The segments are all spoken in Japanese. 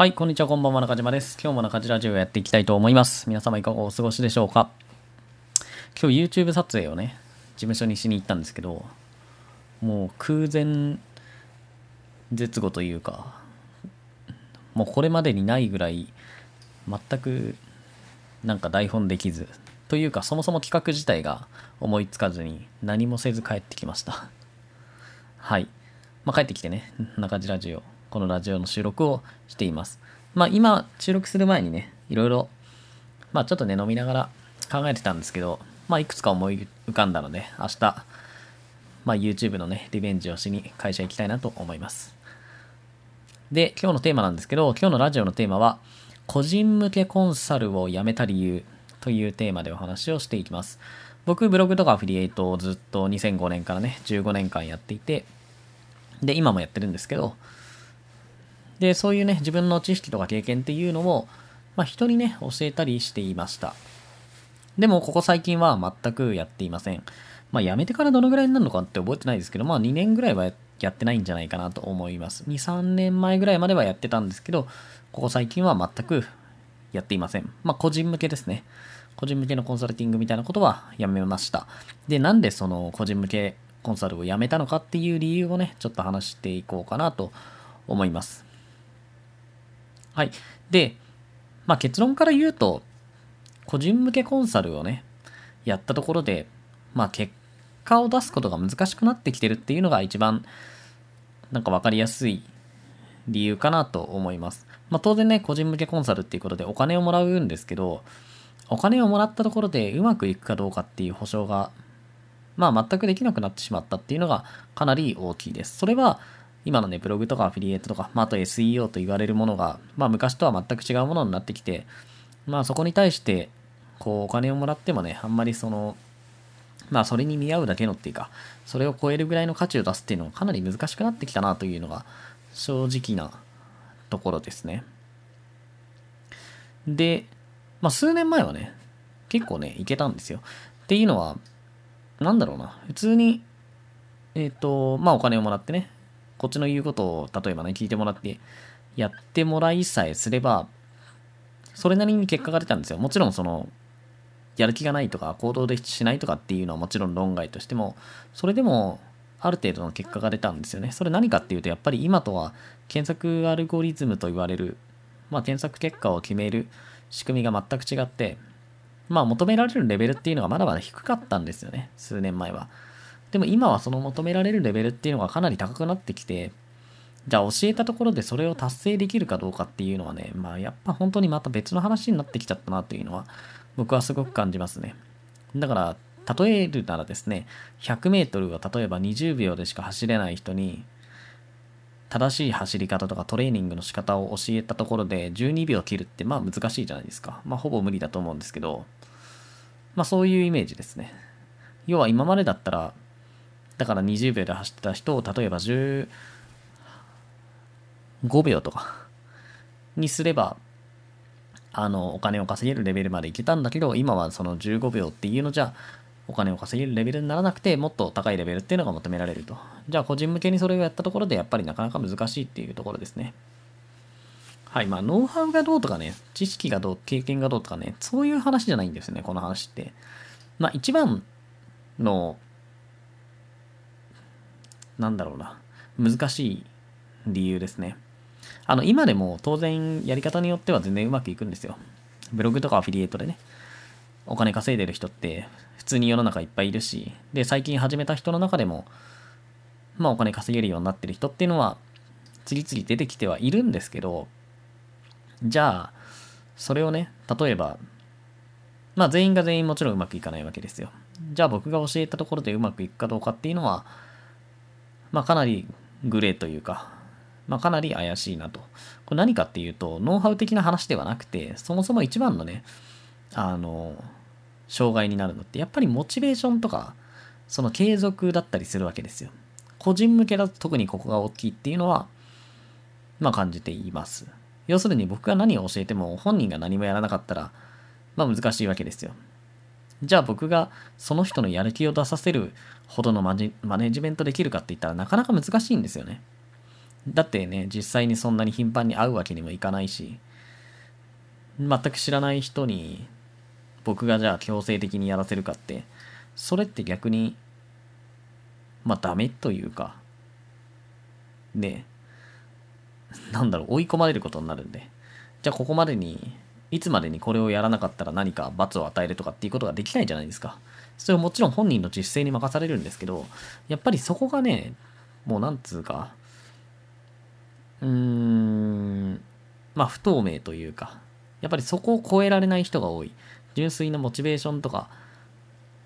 はい、こんにちは、こんばんは、中島です。今日も中島ラジオやっていきたいと思います。皆様いかがお過ごしでしょうか？今日 YouTube 撮影をね、事務所にしに行ったんですけど、もう空前絶後というか、もうこれまでにないぐらい、全くなんか台本できず、というかそもそも企画自体が思いつかずに何もせず帰ってきました。はい。まあ、帰ってきてね、中地ラジオ、このラジオの収録をしています。まあ、今、収録する前にね、いろいろ、まあ、ちょっとね、飲みながら考えてたんですけど、まあ、いくつか思い浮かんだので、明日、まあ、YouTube のね、リベンジをしに会社行きたいなと思います。で、今日のテーマなんですけど、今日のラジオのテーマは、個人向けコンサルをやめた理由というテーマでお話をしていきます。僕、ブログとかアフィリエイトをずっと2005年からね、15年間やっていて、で、今もやってるんですけど、で、そういうね、自分の知識とか経験っていうのを、まあ、人にね、教えたりしていました。でも、ここ最近は全くやっていません。まあ、辞めてからどのぐらいになるのかって覚えてないですけど、まあ、2年ぐらいはやってないんじゃないかなと思います。2、3年前ぐらいまではやってたんですけど、ここ最近は全くやっていません。まあ、個人向けですね。個人向けのコンサルティングみたいなことはやめました。で、なんでその個人向けコンサルをやめたのかっていう理由をね、ちょっと話していこうかなと思います。はい。で、まあ結論から言うと、個人向けコンサルをね、やったところで、まあ結果を出すことが難しくなってきてるっていうのが一番、なんかわかりやすい理由かなと思います。まあ当然ね、個人向けコンサルっていうことでお金をもらうんですけど、お金をもらったところでうまくいくかどうかっていう保証が、まあ全くできなくなってしまったっていうのがかなり大きいです。それは、今のね、ブログとかアフィリエイトとか、まあ、あと SEO と言われるものが、まあ、昔とは全く違うものになってきて、まあ、そこに対して、こう、お金をもらってもね、あんまりその、まあ、それに見合うだけのっていうか、それを超えるぐらいの価値を出すっていうのがかなり難しくなってきたなというのが、正直なところですね。で、まあ、数年前はね、結構ね、いけたんですよ。っていうのは、なんだろうな、普通に、えっ、と、まあ、お金をもらってね、こっちの言うことを例えばね、聞いてもらって、やってもらいさえすれば、それなりに結果が出たんですよ。もちろんその、やる気がないとか、行動でしないとかっていうのはもちろん論外としても、それでも、ある程度の結果が出たんですよね。それ何かっていうと、やっぱり今とは検索アルゴリズムと言われる、まあ、検索結果を決める仕組みが全く違って、まあ、求められるレベルっていうのがまだまだ低かったんですよね。数年前は。でも今はその求められるレベルっていうのがかなり高くなってきて、じゃあ教えたところでそれを達成できるかどうかっていうのはね、まあやっぱ本当にまた別の話になってきちゃったなというのは僕はすごく感じますね。だから、例えるならですね、100メートルは例えば20秒でしか走れない人に、正しい走り方とかトレーニングの仕方を教えたところで12秒切るってまあ難しいじゃないですか。まあほぼ無理だと思うんですけど、まあそういうイメージですね。要は今までだったらだから20秒で走ってた人を例えば15秒とかにすればあのお金を稼げるレベルまでいけたんだけど今はその15秒っていうのじゃお金を稼げるレベルにならなくてもっと高いレベルっていうのが求められると。じゃあ個人向けにそれをやったところでやっぱりなかなか難しいっていうところですね。はいまあノウハウがどうとかね知識がどう経験がどうとかねそういう話じゃないんですよねこの話って。まあ一番のなんだろうな、難しい理由ですね。あの、今でも当然やり方によっては全然うまくいくんですよ。ブログとかアフィリエイトでね、お金稼いでる人って普通に世の中いっぱいいるし、で、最近始めた人の中でも、まあお金稼げるようになってる人っていうのは、次々出てきてはいるんですけど、じゃあ、それをね、例えば、まあ全員が全員もちろんうまくいかないわけですよ。じゃあ僕が教えたところでうまくいくかどうかっていうのは、まあ、かなりグレーというか、まあ、かなり怪しいなと。これ何かっていうと、ノウハウ的な話ではなくて、そもそも一番のね、あの、障害になるのって、やっぱりモチベーションとか、その継続だったりするわけですよ。個人向けだと特にここが大きいっていうのは、まあ感じています。要するに僕が何を教えても本人が何もやらなかったら、まあ難しいわけですよ。じゃあ僕がその人のやる気を出させるほどのマネジメントできるかって言ったらなかなか難しいんですよね。だってね、実際にそんなに頻繁に会うわけにもいかないし、全く知らない人に僕がじゃあ強制的にやらせるかって、それって逆に、まあダメというか、ね、なんだろう、追い込まれることになるんで、じゃあここまでに、いつまでにこれをやらなかったら何か罰を与えるとかっていうことができないじゃないですか。それはもちろん本人の実践に任されるんですけど、やっぱりそこがね、もうなんつうか、うーん、まあ不透明というか、やっぱりそこを超えられない人が多い。純粋なモチベーションとか、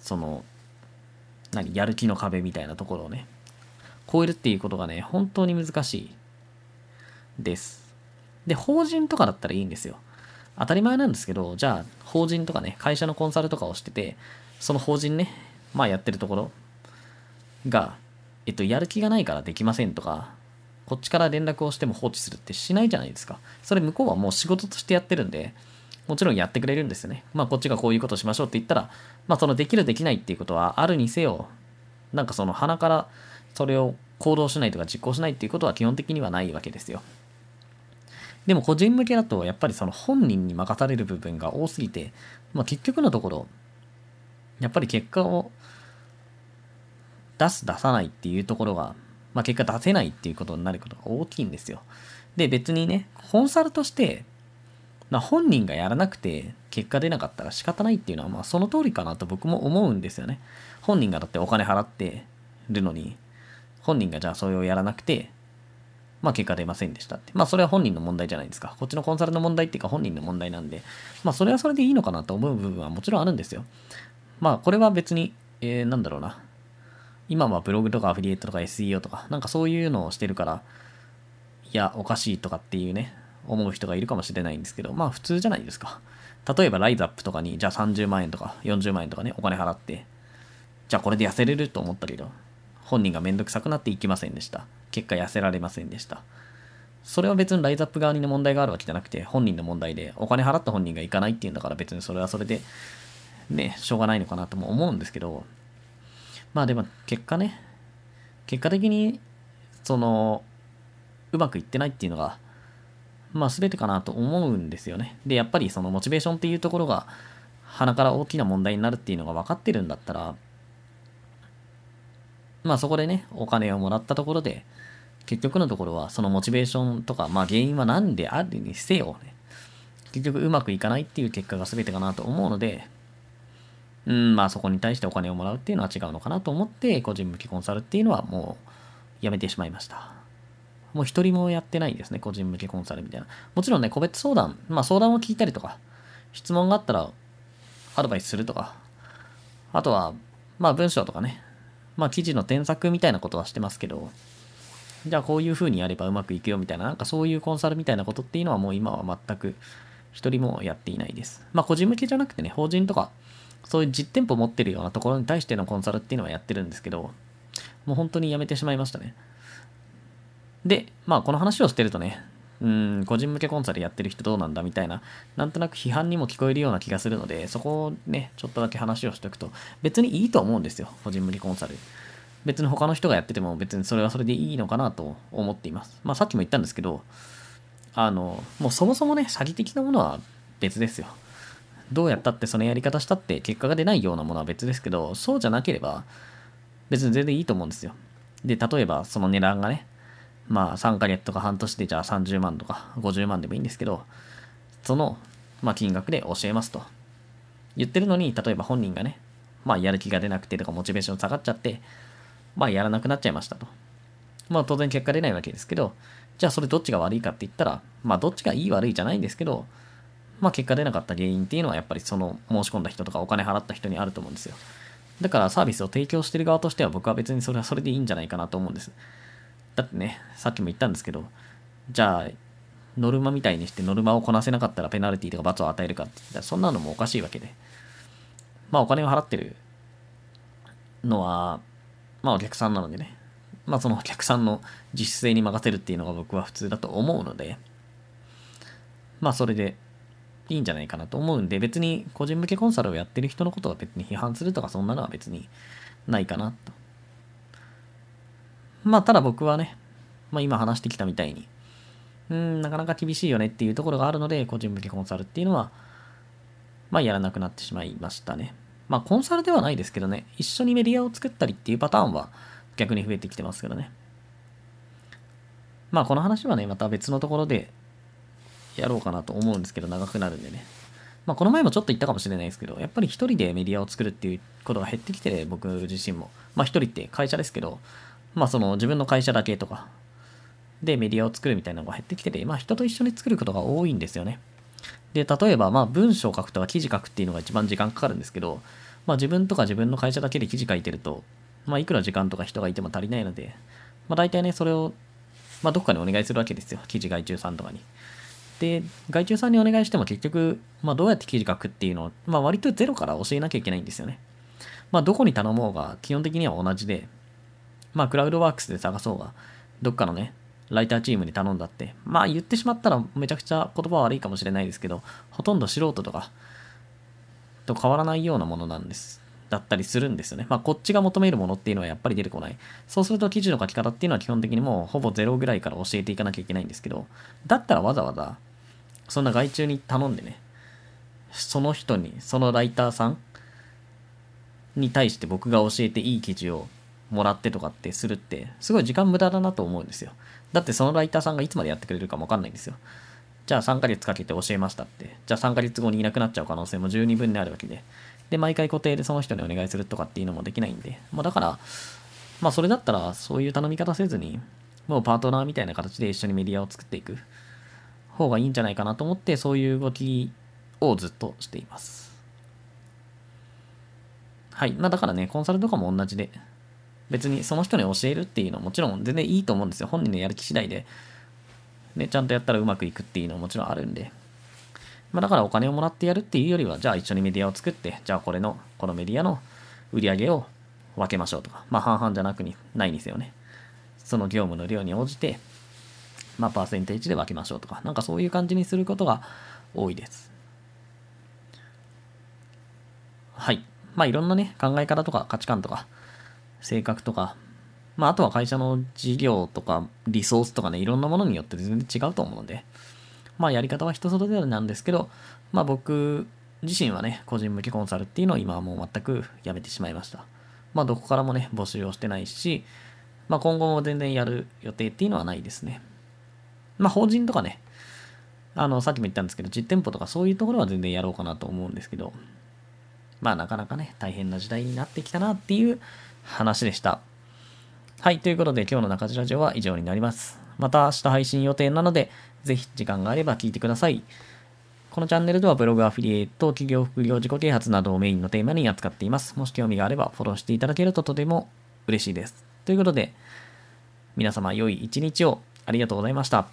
その、何、やる気の壁みたいなところをね、超えるっていうことがね、本当に難しいです。で、法人とかだったらいいんですよ。当たり前なんですけど、じゃあ、法人とかね、会社のコンサルとかをしてて、その法人ね、まあやってるところが、えっと、やる気がないからできませんとか、こっちから連絡をしても放置するってしないじゃないですか。それ向こうはもう仕事としてやってるんで、もちろんやってくれるんですよね。まあこっちがこういうことしましょうって言ったら、まあそのできるできないっていうことはあるにせよ、なんかその鼻からそれを行動しないとか実行しないっていうことは基本的にはないわけですよ。でも個人向けだとやっぱりその本人に任される部分が多すぎて、まあ結局のところ、やっぱり結果を出す出さないっていうところが、まあ、結果出せないっていうことになることが大きいんですよ。で、別にね、コンサルとして、まあ、本人がやらなくて結果出なかったら仕方ないっていうのは、まあ、その通りかなと僕も思うんですよね。本人がだってお金払ってるのに、本人がじゃあそれをやらなくて、まあ結果出ませんでしたって。まあそれは本人の問題じゃないですか。こっちのコンサルの問題っていうか本人の問題なんで、まあそれはそれでいいのかなと思う部分はもちろんあるんですよ。まあこれは別に、えー、なんだろうな。今はブログとかアフィリエイトとか SEO とか、なんかそういうのをしてるから、いや、おかしいとかっていうね、思う人がいるかもしれないんですけど、まあ普通じゃないですか。例えばライズアップとかに、じゃあ30万円とか40万円とかね、お金払って、じゃあこれで痩せれると思ったけど、本人がめんどくさくなっていきませんでした。結果痩せられませんでした。それは別にライズアップ側に問題があるわけじゃなくて、本人の問題で、お金払った本人が行かないっていうんだから別にそれはそれで、ね、しょうがないのかなとも思うんですけど、まあでも結果ね、結果的に、その、うまくいってないっていうのが、まあ全てかなと思うんですよね。で、やっぱりそのモチベーションっていうところが、鼻から大きな問題になるっていうのが分かってるんだったら、まあそこでね、お金をもらったところで、結局のところはそのモチベーションとか、まあ原因は何であるにせよね、結局うまくいかないっていう結果が全てかなと思うので、うん、まあそこに対してお金をもらうっていうのは違うのかなと思って、個人向けコンサルっていうのはもうやめてしまいました。もう一人もやってないですね、個人向けコンサルみたいな。もちろんね、個別相談、まあ相談を聞いたりとか、質問があったらアドバイスするとか、あとは、まあ文章とかね、まあ記事の添削みたいなことはしてますけど、じゃあこういう風にやればうまくいくよみたいな、なんかそういうコンサルみたいなことっていうのはもう今は全く一人もやっていないです。まあ個人向けじゃなくてね、法人とか、そういう実店舗持ってるようなところに対してのコンサルっていうのはやってるんですけど、もう本当にやめてしまいましたね。で、まあこの話をしてるとね、うん、個人向けコンサルやってる人どうなんだみたいな、なんとなく批判にも聞こえるような気がするので、そこをね、ちょっとだけ話をしておくと、別にいいと思うんですよ、個人向けコンサル。別に他の人がやってても別にそれはそれでいいのかなと思っています。まあさっきも言ったんですけど、あの、もうそもそもね、詐欺的なものは別ですよ。どうやったってそのやり方したって結果が出ないようなものは別ですけど、そうじゃなければ別に全然いいと思うんですよ。で、例えばその値段がね、まあ3ヶ月とか半年でじゃあ30万とか50万でもいいんですけど、その、まあ、金額で教えますと。言ってるのに、例えば本人がね、まあやる気が出なくてとかモチベーション下がっちゃって、まあやらなくなっちゃいましたと。まあ当然結果出ないわけですけど、じゃあそれどっちが悪いかって言ったら、まあどっちがいい悪いじゃないんですけど、まあ結果出なかった原因っていうのはやっぱりその申し込んだ人とかお金払った人にあると思うんですよ。だからサービスを提供してる側としては僕は別にそれはそれでいいんじゃないかなと思うんです。だってね、さっきも言ったんですけど、じゃあ、ノルマみたいにしてノルマをこなせなかったらペナルティとか罰を与えるかって言ったらそんなのもおかしいわけで。まあお金を払ってるのは、まあお客さんなのでね。まあそのお客さんの自主性に任せるっていうのが僕は普通だと思うので、まあそれでいいんじゃないかなと思うんで、別に個人向けコンサルをやってる人のことは別に批判するとかそんなのは別にないかなとまあ、ただ僕はね、まあ今話してきたみたいに、うん、なかなか厳しいよねっていうところがあるので、個人向けコンサルっていうのは、まあやらなくなってしまいましたね。まあコンサルではないですけどね、一緒にメディアを作ったりっていうパターンは逆に増えてきてますけどね。まあこの話はね、また別のところでやろうかなと思うんですけど、長くなるんでね。まあこの前もちょっと言ったかもしれないですけど、やっぱり一人でメディアを作るっていうことが減ってきて、僕自身も。まあ一人って会社ですけど、まあその自分の会社だけとか、でメディアを作るみたいなのが減ってきてて、まあ人と一緒に作ることが多いんですよね。で、例えばまあ文章を書くとか記事書くっていうのが一番時間かかるんですけど、まあ自分とか自分の会社だけで記事書いてると、まあいくら時間とか人がいても足りないので、まあ大体ね、それをまあ、どっかにお願いするわけですよ。記事外注さんとかに。で、外注さんにお願いしても結局、まあ、どうやって記事書くっていうのを、まあ、割とゼロから教えなきゃいけないんですよね。まあ、どこに頼もうが、基本的には同じで、まあ、クラウドワークスで探そうが、どっかのね、ライターチームに頼んだって、まあ、言ってしまったらめちゃくちゃ言葉悪いかもしれないですけど、ほとんど素人とか、と変わらないようなものなんです。だったりするんですよね。まあ、こっちが求めるものっていうのはやっぱり出てこない。そうすると記事の書き方っていうのは基本的にもうほぼゼロぐらいから教えていかなきゃいけないんですけど、だったらわざわざ、そんな外注に頼んでね、その人に、そのライターさんに対して僕が教えていい記事をもらってとかってするって、すごい時間無駄だなと思うんですよ。だってそのライターさんがいつまでやってくれるかもわかんないんですよ。じゃあ3ヶ月かけて教えましたって。じゃあ3ヶ月後にいなくなっちゃう可能性も十二分にあるわけで。で、毎回固定でその人にお願いするとかっていうのもできないんで、まあだから、まあそれだったらそういう頼み方せずに、もうパートナーみたいな形で一緒にメディアを作っていく方がいいんじゃないかなと思って、そういう動きをずっとしています。はい。まあだからね、コンサルとかも同じで、別にその人に教えるっていうのはもちろん全然いいと思うんですよ。本人のやる気次第で、ね、ちゃんとやったらうまくいくっていうのはもちろんあるんで。まあ、だからお金をもらってやるっていうよりは、じゃあ一緒にメディアを作って、じゃあこれの、このメディアの売り上げを分けましょうとか、まあ半々じゃなくにないんですよね。その業務の量に応じて、まあパーセンテージで分けましょうとか、なんかそういう感じにすることが多いです。はい。まあいろんなね、考え方とか価値観とか、性格とか、まああとは会社の事業とかリソースとかね、いろんなものによって全然違うと思うので、まあやり方は人それぞれなんですけど、まあ僕自身はね、個人向けコンサルっていうのを今はもう全くやめてしまいました。まあどこからもね、募集をしてないし、まあ今後も全然やる予定っていうのはないですね。まあ法人とかね、あの、さっきも言ったんですけど、実店舗とかそういうところは全然やろうかなと思うんですけど、まあなかなかね、大変な時代になってきたなっていう話でした。はい、ということで今日の中地ラジオは以上になります。また明日配信予定なので、ぜひ時間があれば聞いてください。このチャンネルではブログアフィリエイト、企業副業自己啓発などをメインのテーマに扱っています。もし興味があればフォローしていただけるととても嬉しいです。ということで、皆様良い一日をありがとうございました。